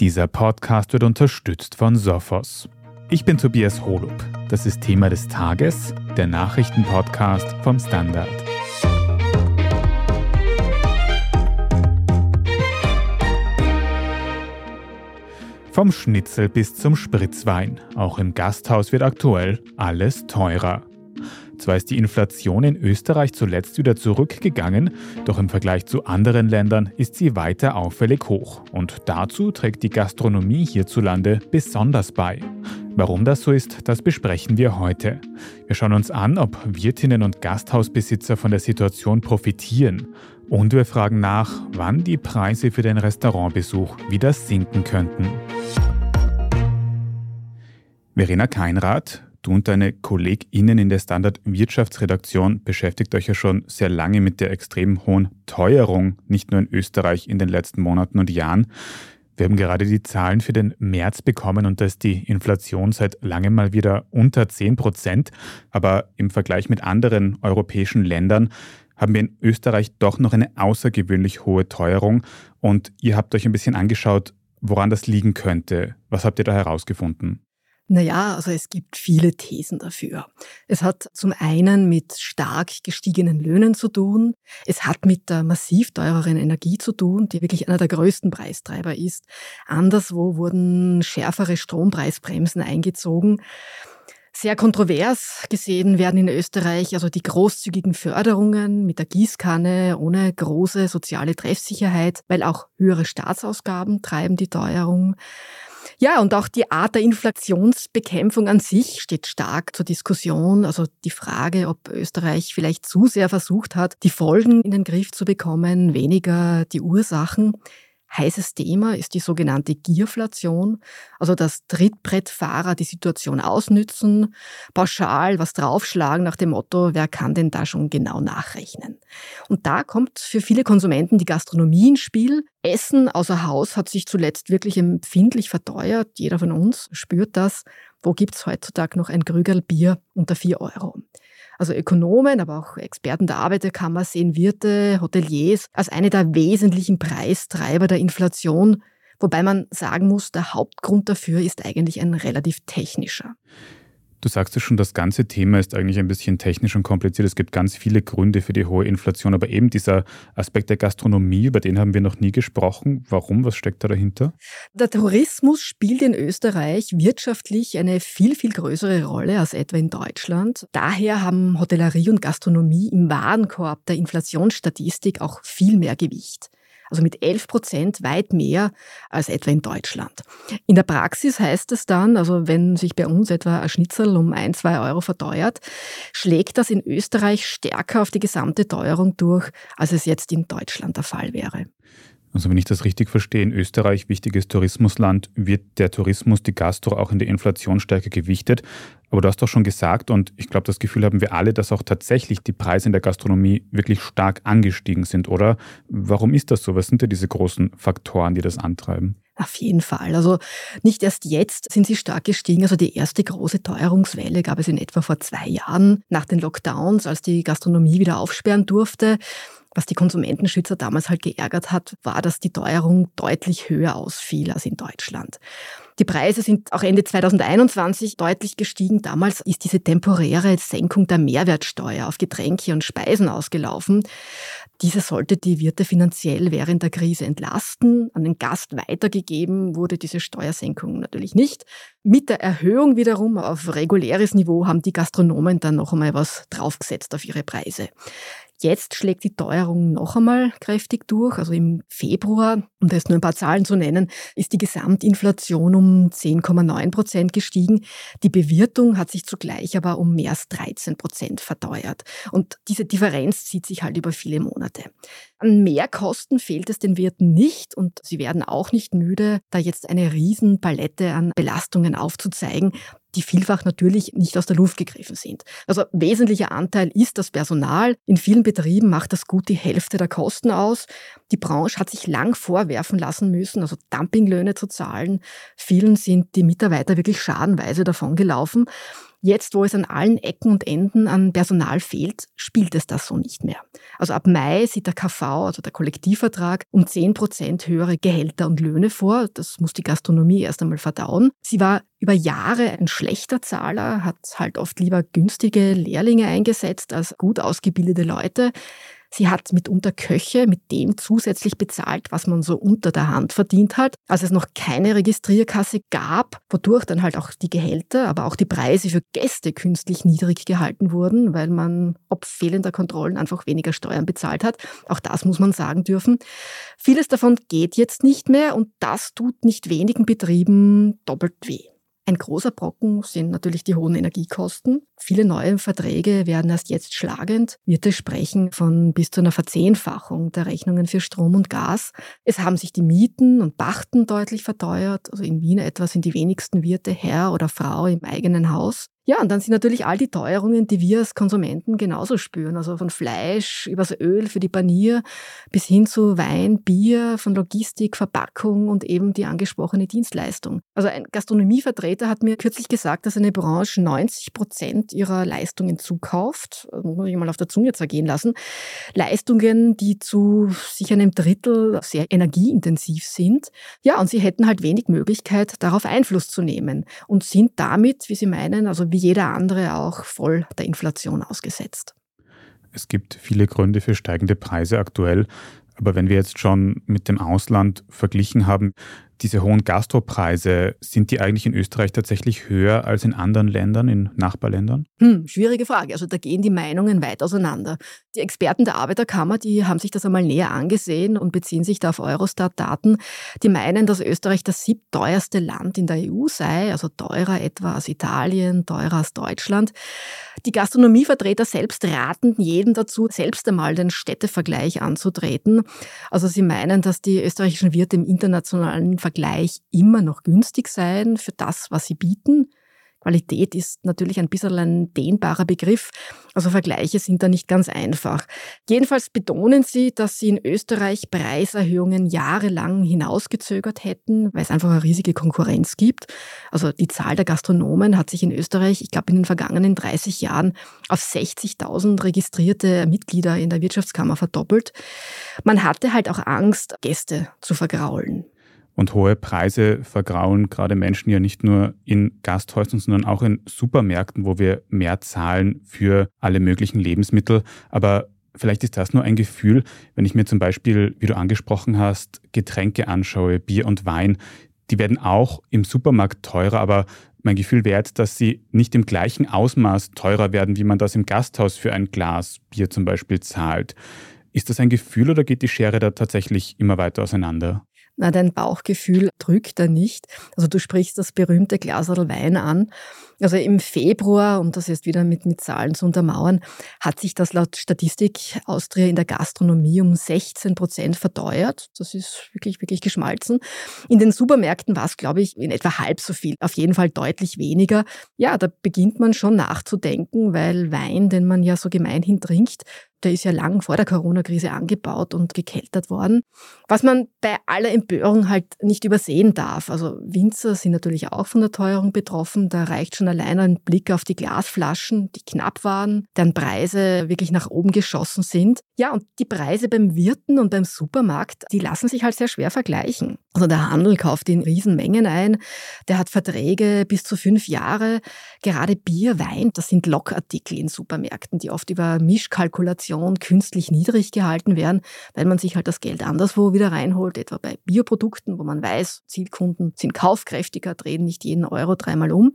Dieser Podcast wird unterstützt von Sophos. Ich bin Tobias Holub. Das ist Thema des Tages, der Nachrichtenpodcast vom Standard. Vom Schnitzel bis zum Spritzwein. Auch im Gasthaus wird aktuell alles teurer. Zwar ist die Inflation in Österreich zuletzt wieder zurückgegangen, doch im Vergleich zu anderen Ländern ist sie weiter auffällig hoch. Und dazu trägt die Gastronomie hierzulande besonders bei. Warum das so ist, das besprechen wir heute. Wir schauen uns an, ob Wirtinnen und Gasthausbesitzer von der Situation profitieren. Und wir fragen nach, wann die Preise für den Restaurantbesuch wieder sinken könnten. Verena Keinrath, Du und deine KollegInnen in der Standard Wirtschaftsredaktion beschäftigt euch ja schon sehr lange mit der extrem hohen Teuerung, nicht nur in Österreich in den letzten Monaten und Jahren. Wir haben gerade die Zahlen für den März bekommen und da ist die Inflation seit langem mal wieder unter 10 Prozent. Aber im Vergleich mit anderen europäischen Ländern haben wir in Österreich doch noch eine außergewöhnlich hohe Teuerung. Und ihr habt euch ein bisschen angeschaut, woran das liegen könnte. Was habt ihr da herausgefunden? Naja, also es gibt viele Thesen dafür. Es hat zum einen mit stark gestiegenen Löhnen zu tun. Es hat mit der massiv teureren Energie zu tun, die wirklich einer der größten Preistreiber ist. Anderswo wurden schärfere Strompreisbremsen eingezogen. Sehr kontrovers gesehen werden in Österreich also die großzügigen Förderungen mit der Gießkanne ohne große soziale Treffsicherheit, weil auch höhere Staatsausgaben treiben die Teuerung. Ja, und auch die Art der Inflationsbekämpfung an sich steht stark zur Diskussion. Also die Frage, ob Österreich vielleicht zu sehr versucht hat, die Folgen in den Griff zu bekommen, weniger die Ursachen. Heißes Thema ist die sogenannte Gierflation, also dass Trittbrettfahrer die Situation ausnützen, pauschal was draufschlagen nach dem Motto, wer kann denn da schon genau nachrechnen. Und da kommt für viele Konsumenten die Gastronomie ins Spiel. Essen außer Haus hat sich zuletzt wirklich empfindlich verteuert. Jeder von uns spürt das. Wo gibt's heutzutage noch ein Krügerl Bier unter vier Euro? Also Ökonomen, aber auch Experten der Arbeiterkammer sehen Wirte, Hoteliers als eine der wesentlichen Preistreiber der Inflation, wobei man sagen muss, der Hauptgrund dafür ist eigentlich ein relativ technischer. Du sagst ja schon, das ganze Thema ist eigentlich ein bisschen technisch und kompliziert. Es gibt ganz viele Gründe für die hohe Inflation, aber eben dieser Aspekt der Gastronomie, über den haben wir noch nie gesprochen. Warum? Was steckt da dahinter? Der Tourismus spielt in Österreich wirtschaftlich eine viel, viel größere Rolle als etwa in Deutschland. Daher haben Hotellerie und Gastronomie im Warenkorb der Inflationsstatistik auch viel mehr Gewicht also mit 11 Prozent weit mehr als etwa in Deutschland. In der Praxis heißt es dann, also wenn sich bei uns etwa ein Schnitzel um ein, zwei Euro verteuert, schlägt das in Österreich stärker auf die gesamte Teuerung durch, als es jetzt in Deutschland der Fall wäre. Also wenn ich das richtig verstehe, in Österreich, wichtiges Tourismusland, wird der Tourismus, die Gastro auch in der Inflation stärker gewichtet. Aber du hast doch schon gesagt, und ich glaube, das Gefühl haben wir alle, dass auch tatsächlich die Preise in der Gastronomie wirklich stark angestiegen sind, oder? Warum ist das so? Was sind denn diese großen Faktoren, die das antreiben? Auf jeden Fall. Also nicht erst jetzt sind sie stark gestiegen. Also die erste große Teuerungswelle gab es in etwa vor zwei Jahren nach den Lockdowns, als die Gastronomie wieder aufsperren durfte. Was die Konsumentenschützer damals halt geärgert hat, war, dass die Teuerung deutlich höher ausfiel als in Deutschland. Die Preise sind auch Ende 2021 deutlich gestiegen. Damals ist diese temporäre Senkung der Mehrwertsteuer auf Getränke und Speisen ausgelaufen. Diese sollte die Wirte finanziell während der Krise entlasten. An den Gast weitergegeben wurde diese Steuersenkung natürlich nicht. Mit der Erhöhung wiederum auf reguläres Niveau haben die Gastronomen dann noch einmal was draufgesetzt auf ihre Preise. Jetzt schlägt die Teuerung noch einmal kräftig durch. Also im Februar, um da jetzt nur ein paar Zahlen zu nennen, ist die Gesamtinflation um 10,9 Prozent gestiegen. Die Bewirtung hat sich zugleich aber um mehr als 13 Prozent verteuert. Und diese Differenz zieht sich halt über viele Monate. An Mehrkosten fehlt es den Wirten nicht und sie werden auch nicht müde, da jetzt eine Riesenpalette an Belastungen aufzuzeigen, die vielfach natürlich nicht aus der Luft gegriffen sind. Also wesentlicher Anteil ist das Personal. In vielen Betrieben macht das gut die Hälfte der Kosten aus. Die Branche hat sich lang vorwerfen lassen müssen, also Dumpinglöhne zu zahlen. Vielen sind die Mitarbeiter wirklich schadenweise davon gelaufen. Jetzt, wo es an allen Ecken und Enden an Personal fehlt, spielt es das so nicht mehr. Also ab Mai sieht der KV, also der Kollektivvertrag, um 10 Prozent höhere Gehälter und Löhne vor. Das muss die Gastronomie erst einmal verdauen. Sie war über Jahre ein schlechter Zahler, hat halt oft lieber günstige Lehrlinge eingesetzt als gut ausgebildete Leute. Sie hat mitunter Köche mit dem zusätzlich bezahlt, was man so unter der Hand verdient hat, als es noch keine Registrierkasse gab, wodurch dann halt auch die Gehälter, aber auch die Preise für Gäste künstlich niedrig gehalten wurden, weil man ob fehlender Kontrollen einfach weniger Steuern bezahlt hat. Auch das muss man sagen dürfen. Vieles davon geht jetzt nicht mehr und das tut nicht wenigen Betrieben doppelt weh. Ein großer Brocken sind natürlich die hohen Energiekosten. Viele neue Verträge werden erst jetzt schlagend. Wirte sprechen von bis zu einer Verzehnfachung der Rechnungen für Strom und Gas. Es haben sich die Mieten und Pachten deutlich verteuert. Also in Wien etwa sind die wenigsten Wirte Herr oder Frau im eigenen Haus. Ja, und dann sind natürlich all die Teuerungen, die wir als Konsumenten genauso spüren. Also von Fleisch übers Öl für die Panier bis hin zu Wein, Bier, von Logistik, Verpackung und eben die angesprochene Dienstleistung. Also ein Gastronomievertreter hat mir kürzlich gesagt, dass eine Branche 90 Prozent ihrer Leistungen zukauft. Das muss man sich mal auf der Zunge zergehen lassen. Leistungen, die zu sicher einem Drittel sehr energieintensiv sind. Ja, und sie hätten halt wenig Möglichkeit, darauf Einfluss zu nehmen und sind damit, wie sie meinen, also wie jeder andere auch voll der Inflation ausgesetzt. Es gibt viele Gründe für steigende Preise aktuell. Aber wenn wir jetzt schon mit dem Ausland verglichen haben, diese hohen Gastropreise, sind die eigentlich in Österreich tatsächlich höher als in anderen Ländern, in Nachbarländern? Hm, schwierige Frage. Also da gehen die Meinungen weit auseinander. Die Experten der Arbeiterkammer, die haben sich das einmal näher angesehen und beziehen sich da auf Eurostat-Daten. Die meinen, dass Österreich das siebteuerste Land in der EU sei, also teurer etwa als Italien, teurer als Deutschland. Die Gastronomievertreter selbst raten jedem dazu, selbst einmal den Städtevergleich anzutreten. Also sie meinen, dass die österreichischen Wirte im internationalen Vergleich immer noch günstig seien für das, was sie bieten. Qualität ist natürlich ein bisschen ein dehnbarer Begriff, also Vergleiche sind da nicht ganz einfach. Jedenfalls betonen sie, dass sie in Österreich Preiserhöhungen jahrelang hinausgezögert hätten, weil es einfach eine riesige Konkurrenz gibt. Also die Zahl der Gastronomen hat sich in Österreich, ich glaube in den vergangenen 30 Jahren, auf 60.000 registrierte Mitglieder in der Wirtschaftskammer verdoppelt. Man hatte halt auch Angst, Gäste zu vergraulen. Und hohe Preise vergrauen gerade Menschen ja nicht nur in Gasthäusern, sondern auch in Supermärkten, wo wir mehr zahlen für alle möglichen Lebensmittel. Aber vielleicht ist das nur ein Gefühl, wenn ich mir zum Beispiel, wie du angesprochen hast, Getränke anschaue, Bier und Wein. Die werden auch im Supermarkt teurer, aber mein Gefühl wäre jetzt, dass sie nicht im gleichen Ausmaß teurer werden, wie man das im Gasthaus für ein Glas Bier zum Beispiel zahlt. Ist das ein Gefühl oder geht die Schere da tatsächlich immer weiter auseinander? Na, dein Bauchgefühl drückt da nicht. Also du sprichst das berühmte Glaserl Wein an. Also im Februar, um das jetzt wieder mit, mit Zahlen zu untermauern, hat sich das laut Statistik Austria in der Gastronomie um 16 Prozent verteuert. Das ist wirklich, wirklich geschmalzen. In den Supermärkten war es, glaube ich, in etwa halb so viel. Auf jeden Fall deutlich weniger. Ja, da beginnt man schon nachzudenken, weil Wein, den man ja so gemeinhin trinkt, der ist ja lang vor der Corona-Krise angebaut und gekeltert worden. Was man bei aller Empörung halt nicht übersehen darf. Also Winzer sind natürlich auch von der Teuerung betroffen. Da reicht schon allein ein Blick auf die Glasflaschen, die knapp waren, deren Preise wirklich nach oben geschossen sind. Ja, und die Preise beim Wirten und beim Supermarkt, die lassen sich halt sehr schwer vergleichen. Also der Handel kauft in Riesenmengen ein, der hat Verträge bis zu fünf Jahre. Gerade Bier, Wein, das sind Lockartikel in Supermärkten, die oft über Mischkalkulation künstlich niedrig gehalten werden, weil man sich halt das Geld anderswo wieder reinholt, etwa bei Bierprodukten, wo man weiß, Zielkunden sind kaufkräftiger, drehen nicht jeden Euro dreimal um.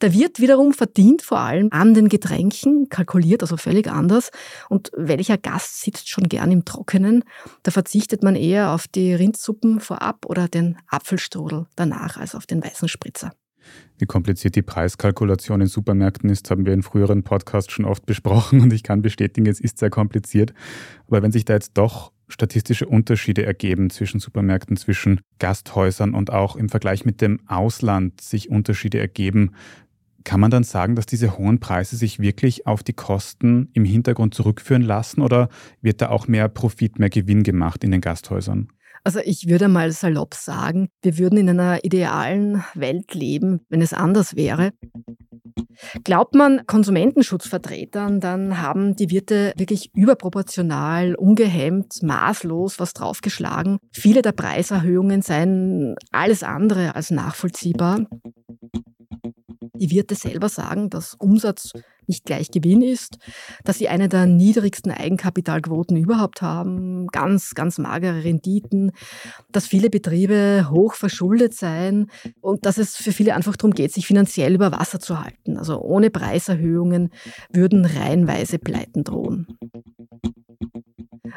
Der Wirt wiederum verdient vor allem an den Getränken, kalkuliert also völlig anders. Und welcher Gast sitzt schon gern im Trockenen? Da verzichtet man eher auf die Rindsuppen vorab oder den Apfelstrudel danach als auf den weißen Spritzer. Wie kompliziert die Preiskalkulation in Supermärkten ist, haben wir in früheren Podcasts schon oft besprochen und ich kann bestätigen, es ist sehr kompliziert. Aber wenn sich da jetzt doch statistische Unterschiede ergeben zwischen Supermärkten, zwischen Gasthäusern und auch im Vergleich mit dem Ausland sich Unterschiede ergeben, kann man dann sagen, dass diese hohen Preise sich wirklich auf die Kosten im Hintergrund zurückführen lassen oder wird da auch mehr Profit, mehr Gewinn gemacht in den Gasthäusern? Also ich würde mal salopp sagen, wir würden in einer idealen Welt leben, wenn es anders wäre. Glaubt man Konsumentenschutzvertretern, dann haben die Wirte wirklich überproportional, ungehemmt, maßlos was draufgeschlagen. Viele der Preiserhöhungen seien alles andere als nachvollziehbar. Die Wirte selber sagen, dass Umsatz nicht gleich Gewinn ist, dass sie eine der niedrigsten Eigenkapitalquoten überhaupt haben, ganz, ganz magere Renditen, dass viele Betriebe hoch verschuldet seien und dass es für viele einfach darum geht, sich finanziell über Wasser zu halten. Also ohne Preiserhöhungen würden reihenweise Pleiten drohen.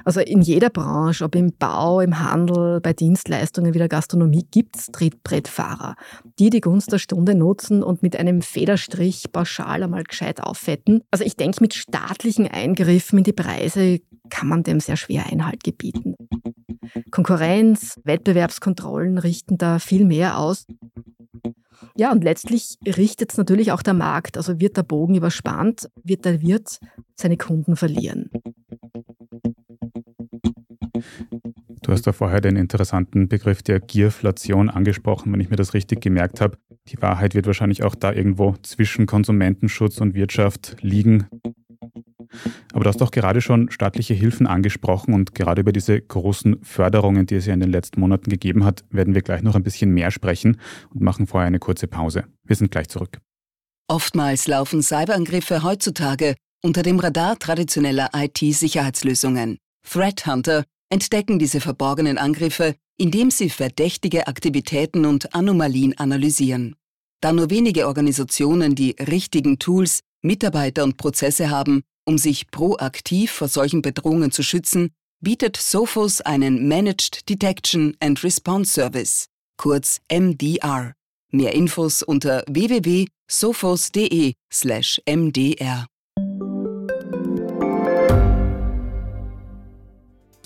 Also in jeder Branche, ob im Bau, im Handel, bei Dienstleistungen wie der Gastronomie, gibt es Trittbrettfahrer, die die Gunst der Stunde nutzen und mit einem Federstrich pauschal einmal gescheit auffetten. Also ich denke, mit staatlichen Eingriffen in die Preise kann man dem sehr schwer Einhalt gebieten. Konkurrenz, Wettbewerbskontrollen richten da viel mehr aus. Ja, und letztlich richtet es natürlich auch der Markt. Also wird der Bogen überspannt, wird der Wirt seine Kunden verlieren. Du hast da vorher den interessanten Begriff der Gierflation angesprochen, wenn ich mir das richtig gemerkt habe. Die Wahrheit wird wahrscheinlich auch da irgendwo zwischen Konsumentenschutz und Wirtschaft liegen. Aber du hast doch gerade schon staatliche Hilfen angesprochen und gerade über diese großen Förderungen, die es ja in den letzten Monaten gegeben hat, werden wir gleich noch ein bisschen mehr sprechen und machen vorher eine kurze Pause. Wir sind gleich zurück. Oftmals laufen Cyberangriffe heutzutage unter dem Radar traditioneller IT-Sicherheitslösungen. Threat Hunter entdecken diese verborgenen Angriffe, indem sie verdächtige Aktivitäten und Anomalien analysieren. Da nur wenige Organisationen die richtigen Tools, Mitarbeiter und Prozesse haben, um sich proaktiv vor solchen Bedrohungen zu schützen, bietet Sophos einen Managed Detection and Response Service, kurz MDR. Mehr Infos unter www.sophos.de/mdr.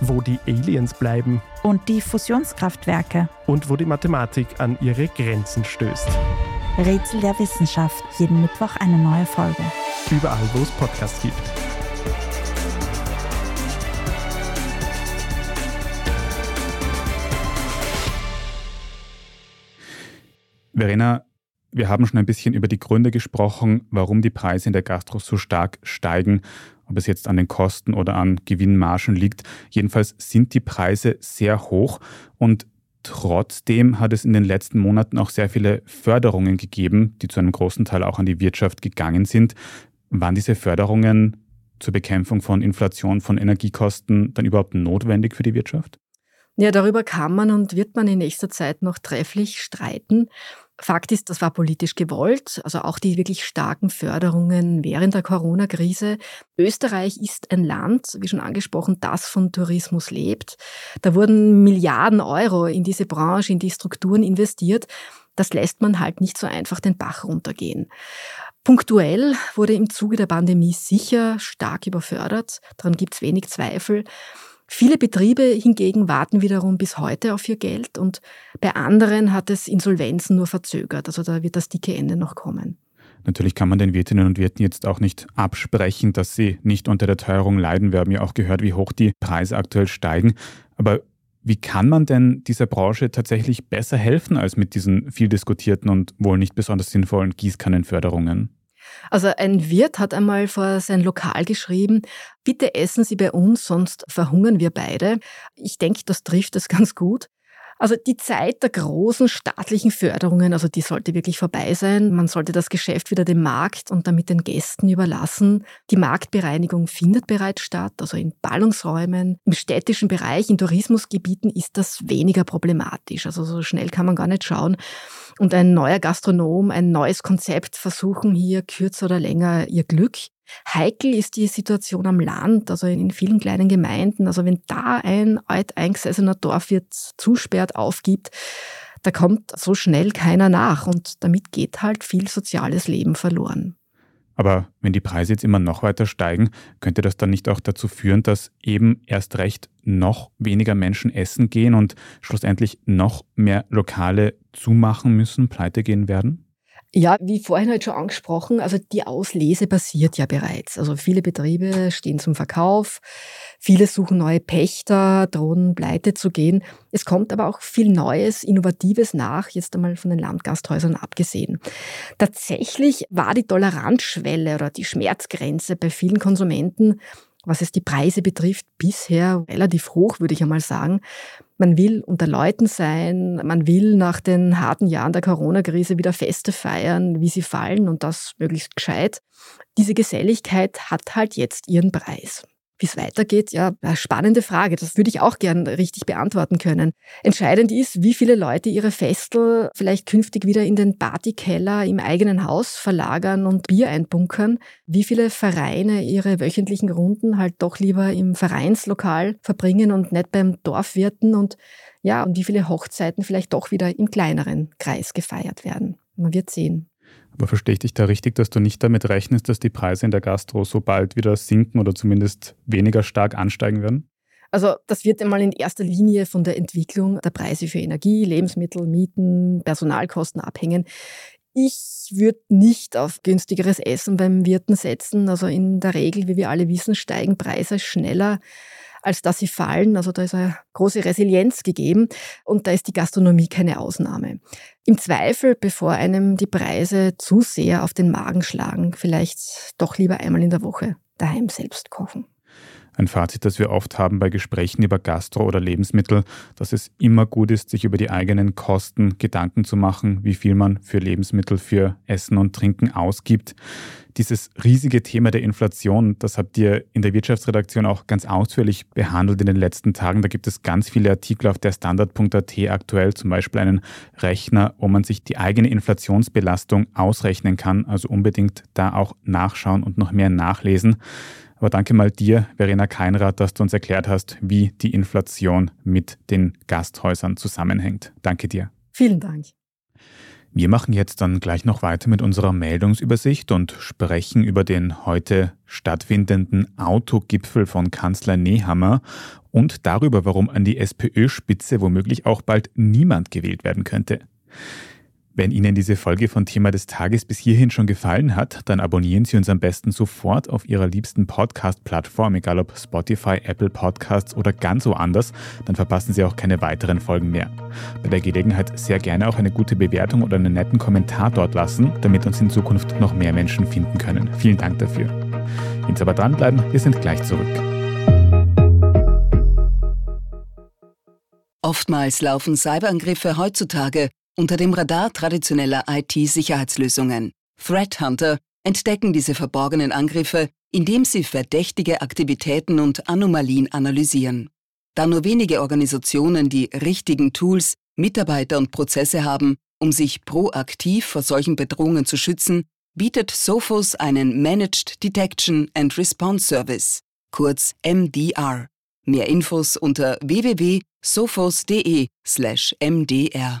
wo die Aliens bleiben und die Fusionskraftwerke und wo die Mathematik an ihre Grenzen stößt. Rätsel der Wissenschaft, jeden Mittwoch eine neue Folge. Überall, wo es Podcasts gibt. Verena, wir haben schon ein bisschen über die Gründe gesprochen, warum die Preise in der Gastro so stark steigen ob es jetzt an den Kosten oder an Gewinnmargen liegt. Jedenfalls sind die Preise sehr hoch und Trotzdem hat es in den letzten Monaten auch sehr viele Förderungen gegeben, die zu einem großen Teil auch an die Wirtschaft gegangen sind. Waren diese Förderungen zur Bekämpfung von Inflation, von Energiekosten dann überhaupt notwendig für die Wirtschaft? Ja, darüber kann man und wird man in nächster Zeit noch trefflich streiten. Fakt ist, das war politisch gewollt, also auch die wirklich starken Förderungen während der Corona-Krise. Österreich ist ein Land, wie schon angesprochen, das von Tourismus lebt. Da wurden Milliarden Euro in diese Branche, in die Strukturen investiert. Das lässt man halt nicht so einfach den Bach runtergehen. Punktuell wurde im Zuge der Pandemie sicher stark überfördert, daran gibt es wenig Zweifel. Viele Betriebe hingegen warten wiederum bis heute auf ihr Geld und bei anderen hat es Insolvenzen nur verzögert. Also da wird das dicke Ende noch kommen. Natürlich kann man den Wirtinnen und Wirten jetzt auch nicht absprechen, dass sie nicht unter der Teuerung leiden. Wir haben ja auch gehört, wie hoch die Preise aktuell steigen. Aber wie kann man denn dieser Branche tatsächlich besser helfen als mit diesen viel diskutierten und wohl nicht besonders sinnvollen Gießkannenförderungen? Also ein Wirt hat einmal vor sein Lokal geschrieben, bitte essen Sie bei uns, sonst verhungern wir beide. Ich denke, das trifft es ganz gut. Also die Zeit der großen staatlichen Förderungen, also die sollte wirklich vorbei sein. Man sollte das Geschäft wieder dem Markt und damit den Gästen überlassen. Die Marktbereinigung findet bereits statt, also in Ballungsräumen. Im städtischen Bereich, in Tourismusgebieten ist das weniger problematisch. Also so schnell kann man gar nicht schauen. Und ein neuer Gastronom, ein neues Konzept versuchen hier kürzer oder länger ihr Glück. Heikel ist die Situation am Land, also in vielen kleinen Gemeinden. Also wenn da ein alteingesessener Dorfwirt zusperrt, aufgibt, da kommt so schnell keiner nach und damit geht halt viel soziales Leben verloren. Aber wenn die Preise jetzt immer noch weiter steigen, könnte das dann nicht auch dazu führen, dass eben erst recht noch weniger Menschen essen gehen und schlussendlich noch mehr Lokale zumachen müssen, pleite gehen werden? Ja, wie vorhin halt schon angesprochen, also die Auslese passiert ja bereits. Also viele Betriebe stehen zum Verkauf, viele suchen neue Pächter, drohen pleite zu gehen. Es kommt aber auch viel Neues, Innovatives nach, jetzt einmal von den Landgasthäusern abgesehen. Tatsächlich war die Toleranzschwelle oder die Schmerzgrenze bei vielen Konsumenten was es die Preise betrifft, bisher relativ hoch, würde ich einmal sagen. Man will unter Leuten sein, man will nach den harten Jahren der Corona-Krise wieder Feste feiern, wie sie fallen und das möglichst gescheit. Diese Geselligkeit hat halt jetzt ihren Preis. Wie es weitergeht, ja, spannende Frage. Das würde ich auch gern richtig beantworten können. Entscheidend ist, wie viele Leute ihre Festel vielleicht künftig wieder in den Partykeller im eigenen Haus verlagern und Bier einbunkern. Wie viele Vereine ihre wöchentlichen Runden halt doch lieber im Vereinslokal verbringen und nicht beim Dorfwirten und ja, und wie viele Hochzeiten vielleicht doch wieder im kleineren Kreis gefeiert werden. Man wird sehen. Aber verstehe ich dich da richtig, dass du nicht damit rechnest, dass die Preise in der Gastro so bald wieder sinken oder zumindest weniger stark ansteigen werden? Also das wird einmal in erster Linie von der Entwicklung der Preise für Energie, Lebensmittel, Mieten, Personalkosten abhängen. Ich würde nicht auf günstigeres Essen beim Wirten setzen. Also in der Regel, wie wir alle wissen, steigen Preise schneller als dass sie fallen. Also da ist eine große Resilienz gegeben und da ist die Gastronomie keine Ausnahme. Im Zweifel, bevor einem die Preise zu sehr auf den Magen schlagen, vielleicht doch lieber einmal in der Woche daheim selbst kochen. Ein Fazit, das wir oft haben bei Gesprächen über Gastro oder Lebensmittel, dass es immer gut ist, sich über die eigenen Kosten Gedanken zu machen, wie viel man für Lebensmittel, für Essen und Trinken ausgibt. Dieses riesige Thema der Inflation, das habt ihr in der Wirtschaftsredaktion auch ganz ausführlich behandelt in den letzten Tagen. Da gibt es ganz viele Artikel auf der Standard.at aktuell, zum Beispiel einen Rechner, wo man sich die eigene Inflationsbelastung ausrechnen kann. Also unbedingt da auch nachschauen und noch mehr nachlesen. Aber danke mal dir, Verena Keinrad, dass du uns erklärt hast, wie die Inflation mit den Gasthäusern zusammenhängt. Danke dir. Vielen Dank. Wir machen jetzt dann gleich noch weiter mit unserer Meldungsübersicht und sprechen über den heute stattfindenden Autogipfel von Kanzler Nehammer und darüber, warum an die SPÖ-Spitze womöglich auch bald niemand gewählt werden könnte. Wenn Ihnen diese Folge von Thema des Tages bis hierhin schon gefallen hat, dann abonnieren Sie uns am besten sofort auf Ihrer liebsten Podcast-Plattform, egal ob Spotify, Apple Podcasts oder ganz woanders, dann verpassen Sie auch keine weiteren Folgen mehr. Bei der Gelegenheit sehr gerne auch eine gute Bewertung oder einen netten Kommentar dort lassen, damit uns in Zukunft noch mehr Menschen finden können. Vielen Dank dafür. Jetzt aber dranbleiben, wir sind gleich zurück. Oftmals laufen Cyberangriffe heutzutage unter dem Radar traditioneller IT-Sicherheitslösungen. Threat Hunter entdecken diese verborgenen Angriffe, indem sie verdächtige Aktivitäten und Anomalien analysieren. Da nur wenige Organisationen die richtigen Tools, Mitarbeiter und Prozesse haben, um sich proaktiv vor solchen Bedrohungen zu schützen, bietet Sophos einen Managed Detection and Response Service, kurz MDR. Mehr Infos unter www.sophos.de/mdr.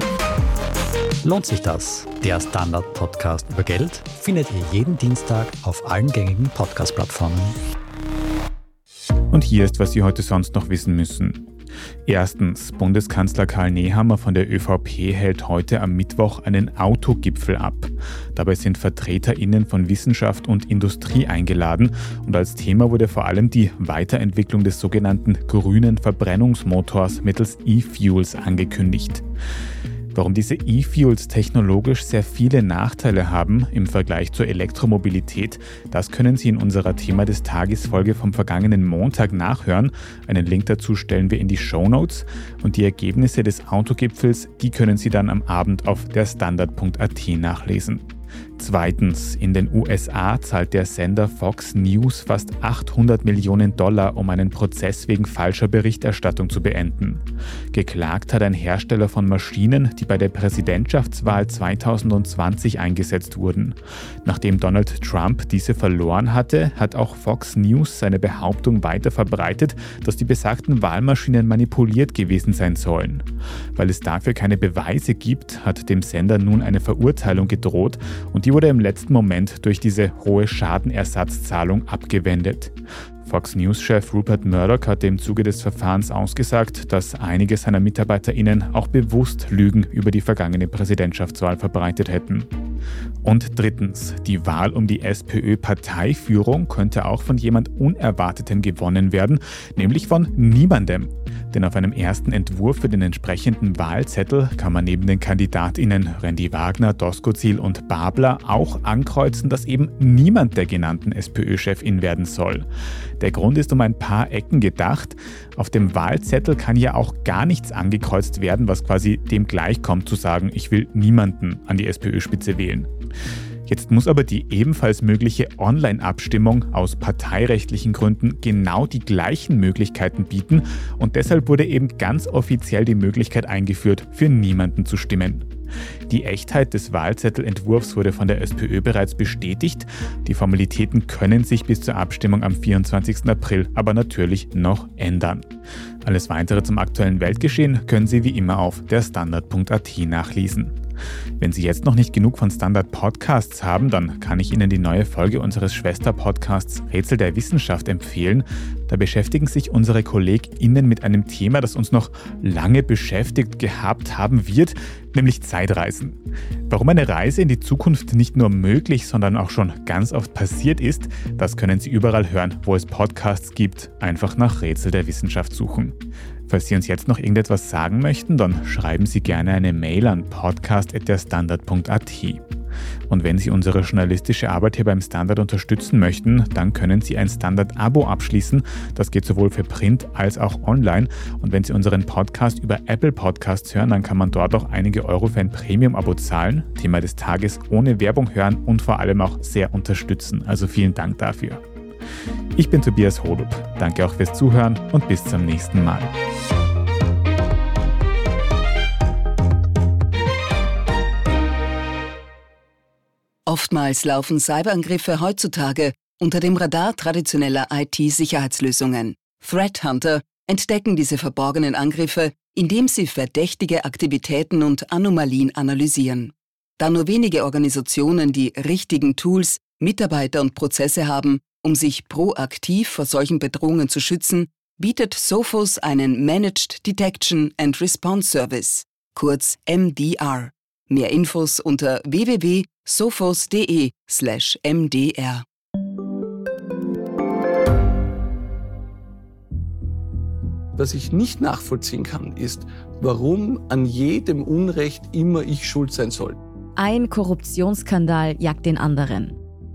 Lohnt sich das? Der Standard-Podcast über Geld findet ihr jeden Dienstag auf allen gängigen Podcast-Plattformen. Und hier ist, was Sie heute sonst noch wissen müssen. Erstens, Bundeskanzler Karl Nehammer von der ÖVP hält heute am Mittwoch einen Autogipfel ab. Dabei sind VertreterInnen von Wissenschaft und Industrie eingeladen und als Thema wurde vor allem die Weiterentwicklung des sogenannten grünen Verbrennungsmotors mittels E-Fuels angekündigt. Warum diese E-Fuels technologisch sehr viele Nachteile haben im Vergleich zur Elektromobilität, das können Sie in unserer Thema des Tages Folge vom vergangenen Montag nachhören. Einen Link dazu stellen wir in die Show Notes und die Ergebnisse des Autogipfels, die können Sie dann am Abend auf der Standard.at nachlesen. Zweitens, in den USA zahlt der Sender Fox News fast 800 Millionen Dollar, um einen Prozess wegen falscher Berichterstattung zu beenden. Geklagt hat ein Hersteller von Maschinen, die bei der Präsidentschaftswahl 2020 eingesetzt wurden. Nachdem Donald Trump diese verloren hatte, hat auch Fox News seine Behauptung weiter verbreitet, dass die besagten Wahlmaschinen manipuliert gewesen sein sollen. Weil es dafür keine Beweise gibt, hat dem Sender nun eine Verurteilung gedroht und die wurde im letzten Moment durch diese hohe Schadenersatzzahlung abgewendet. Fox News-Chef Rupert Murdoch hat im Zuge des Verfahrens ausgesagt, dass einige seiner MitarbeiterInnen auch bewusst Lügen über die vergangene Präsidentschaftswahl verbreitet hätten. Und drittens, die Wahl um die SPÖ-Parteiführung könnte auch von jemand Unerwartetem gewonnen werden, nämlich von niemandem. Denn auf einem ersten Entwurf für den entsprechenden Wahlzettel kann man neben den KandidatInnen Randy Wagner, Doskozil und Babler auch ankreuzen, dass eben niemand der genannten SPÖ-Chefin werden soll. Der Grund ist um ein paar Ecken gedacht. Auf dem Wahlzettel kann ja auch gar nichts angekreuzt werden, was quasi dem gleichkommt zu sagen, ich will niemanden an die SPÖ-Spitze wählen. Jetzt muss aber die ebenfalls mögliche Online-Abstimmung aus parteirechtlichen Gründen genau die gleichen Möglichkeiten bieten und deshalb wurde eben ganz offiziell die Möglichkeit eingeführt, für niemanden zu stimmen. Die Echtheit des Wahlzettelentwurfs wurde von der SPÖ bereits bestätigt. Die Formalitäten können sich bis zur Abstimmung am 24. April aber natürlich noch ändern. Alles weitere zum aktuellen Weltgeschehen können Sie wie immer auf der Standard.at nachlesen. Wenn Sie jetzt noch nicht genug von Standard Podcasts haben, dann kann ich Ihnen die neue Folge unseres Schwester-Podcasts Rätsel der Wissenschaft empfehlen. Da beschäftigen sich unsere KollegInnen mit einem Thema, das uns noch lange beschäftigt gehabt haben wird, nämlich Zeitreisen. Warum eine Reise in die Zukunft nicht nur möglich, sondern auch schon ganz oft passiert ist, das können Sie überall hören, wo es Podcasts gibt. Einfach nach Rätsel der Wissenschaft suchen. Falls Sie uns jetzt noch irgendetwas sagen möchten, dann schreiben Sie gerne eine Mail an podcast.derstandard.at. Und wenn Sie unsere journalistische Arbeit hier beim Standard unterstützen möchten, dann können Sie ein Standard-Abo abschließen. Das geht sowohl für Print als auch online. Und wenn Sie unseren Podcast über Apple Podcasts hören, dann kann man dort auch einige Euro für ein Premium-Abo zahlen, Thema des Tages ohne Werbung hören und vor allem auch sehr unterstützen. Also vielen Dank dafür. Ich bin Tobias Holub. Danke auch fürs Zuhören und bis zum nächsten Mal. Oftmals laufen Cyberangriffe heutzutage unter dem Radar traditioneller IT-Sicherheitslösungen. Threat Hunter entdecken diese verborgenen Angriffe, indem sie verdächtige Aktivitäten und Anomalien analysieren. Da nur wenige Organisationen die richtigen Tools, Mitarbeiter und Prozesse haben, um sich proaktiv vor solchen Bedrohungen zu schützen, bietet Sophos einen Managed Detection and Response Service, kurz MDR. Mehr Infos unter www.sophos.de/mdr. Was ich nicht nachvollziehen kann, ist, warum an jedem Unrecht immer ich schuld sein soll. Ein Korruptionsskandal jagt den anderen.